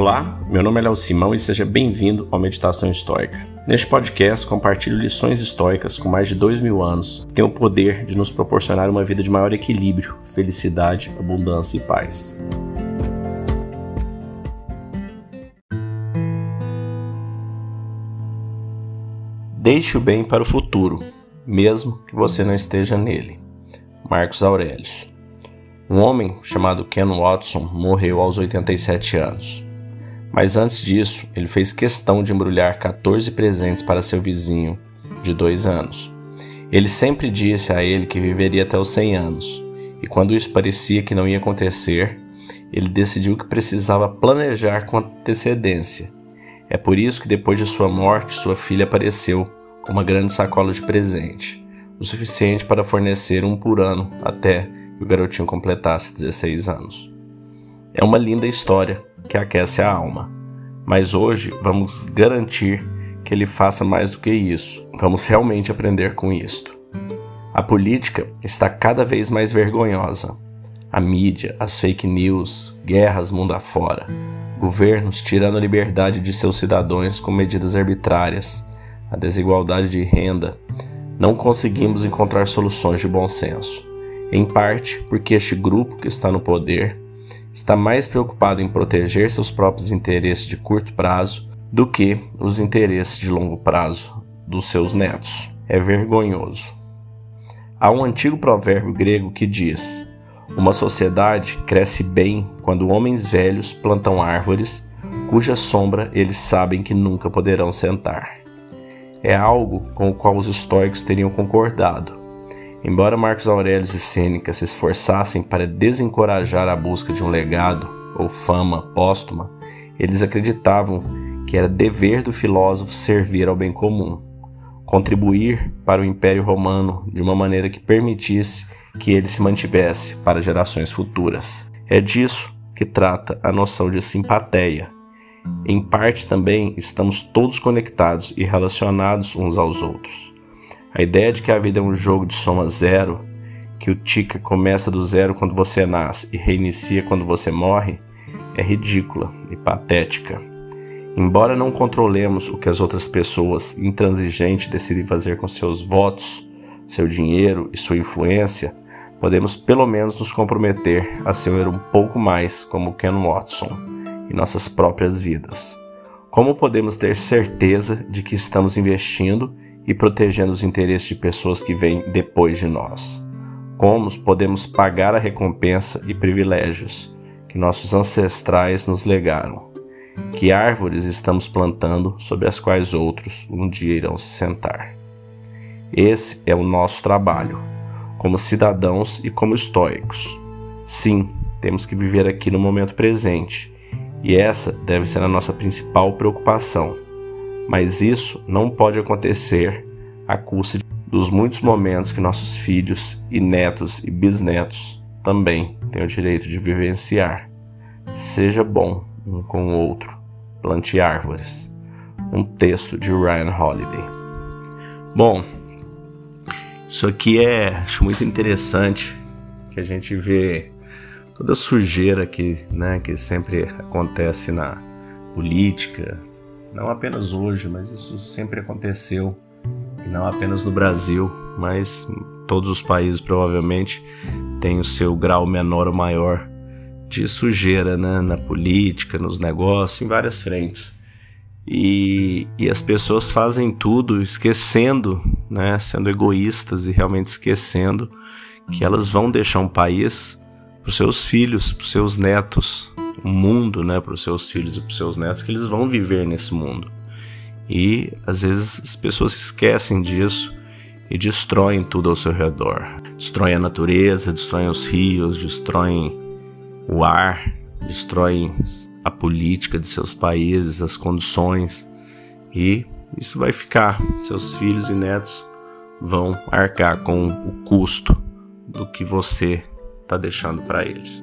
Olá, meu nome é Léo Simão e seja bem-vindo ao Meditação Histórica. Neste podcast, compartilho lições históricas com mais de dois mil anos que têm o poder de nos proporcionar uma vida de maior equilíbrio, felicidade, abundância e paz. Deixe o bem para o futuro, mesmo que você não esteja nele. Marcos Aurelius. Um homem chamado Ken Watson morreu aos 87 anos. Mas antes disso, ele fez questão de embrulhar 14 presentes para seu vizinho, de dois anos. Ele sempre disse a ele que viveria até os 100 anos, e quando isso parecia que não ia acontecer, ele decidiu que precisava planejar com antecedência. É por isso que depois de sua morte, sua filha apareceu com uma grande sacola de presente, o suficiente para fornecer um por ano até que o garotinho completasse 16 anos. É uma linda história que aquece a alma, mas hoje vamos garantir que ele faça mais do que isso. Vamos realmente aprender com isto. A política está cada vez mais vergonhosa. A mídia, as fake news, guerras mundo afora, governos tirando a liberdade de seus cidadãos com medidas arbitrárias, a desigualdade de renda, não conseguimos encontrar soluções de bom senso. Em parte porque este grupo que está no poder está mais preocupado em proteger seus próprios interesses de curto prazo do que os interesses de longo prazo dos seus netos. É vergonhoso. Há um antigo provérbio grego que diz: Uma sociedade cresce bem quando homens velhos plantam árvores cuja sombra eles sabem que nunca poderão sentar. É algo com o qual os estoicos teriam concordado. Embora Marcos Aurélio e Sêneca se esforçassem para desencorajar a busca de um legado ou fama póstuma, eles acreditavam que era dever do filósofo servir ao bem comum, contribuir para o Império Romano de uma maneira que permitisse que ele se mantivesse para gerações futuras. É disso que trata a noção de simpatia. Em parte também estamos todos conectados e relacionados uns aos outros. A ideia de que a vida é um jogo de soma zero, que o ticker começa do zero quando você nasce e reinicia quando você morre, é ridícula e patética. Embora não controlemos o que as outras pessoas intransigentes decidem fazer com seus votos, seu dinheiro e sua influência, podemos pelo menos nos comprometer a ser um pouco mais como Ken Watson em nossas próprias vidas. Como podemos ter certeza de que estamos investindo e protegendo os interesses de pessoas que vêm depois de nós. Como podemos pagar a recompensa e privilégios que nossos ancestrais nos legaram? Que árvores estamos plantando sobre as quais outros um dia irão se sentar? Esse é o nosso trabalho, como cidadãos e como estoicos. Sim, temos que viver aqui no momento presente, e essa deve ser a nossa principal preocupação mas isso não pode acontecer à custa dos muitos momentos que nossos filhos e netos e bisnetos também têm o direito de vivenciar. Seja bom um com o outro, plante árvores. Um texto de Ryan Holiday. Bom, isso aqui é acho muito interessante que a gente vê toda a sujeira que, né, que sempre acontece na política, não apenas hoje, mas isso sempre aconteceu, e não apenas no Brasil, mas todos os países provavelmente têm o seu grau menor ou maior de sujeira né? na política, nos negócios, em várias frentes. E, e as pessoas fazem tudo esquecendo, né? sendo egoístas e realmente esquecendo que elas vão deixar um país para os seus filhos, para os seus netos, mundo, né, para os seus filhos e para os seus netos que eles vão viver nesse mundo. E às vezes as pessoas esquecem disso e destroem tudo ao seu redor. Destroem a natureza, destroem os rios, destroem o ar, destroem a política de seus países, as condições. E isso vai ficar. Seus filhos e netos vão arcar com o custo do que você está deixando para eles.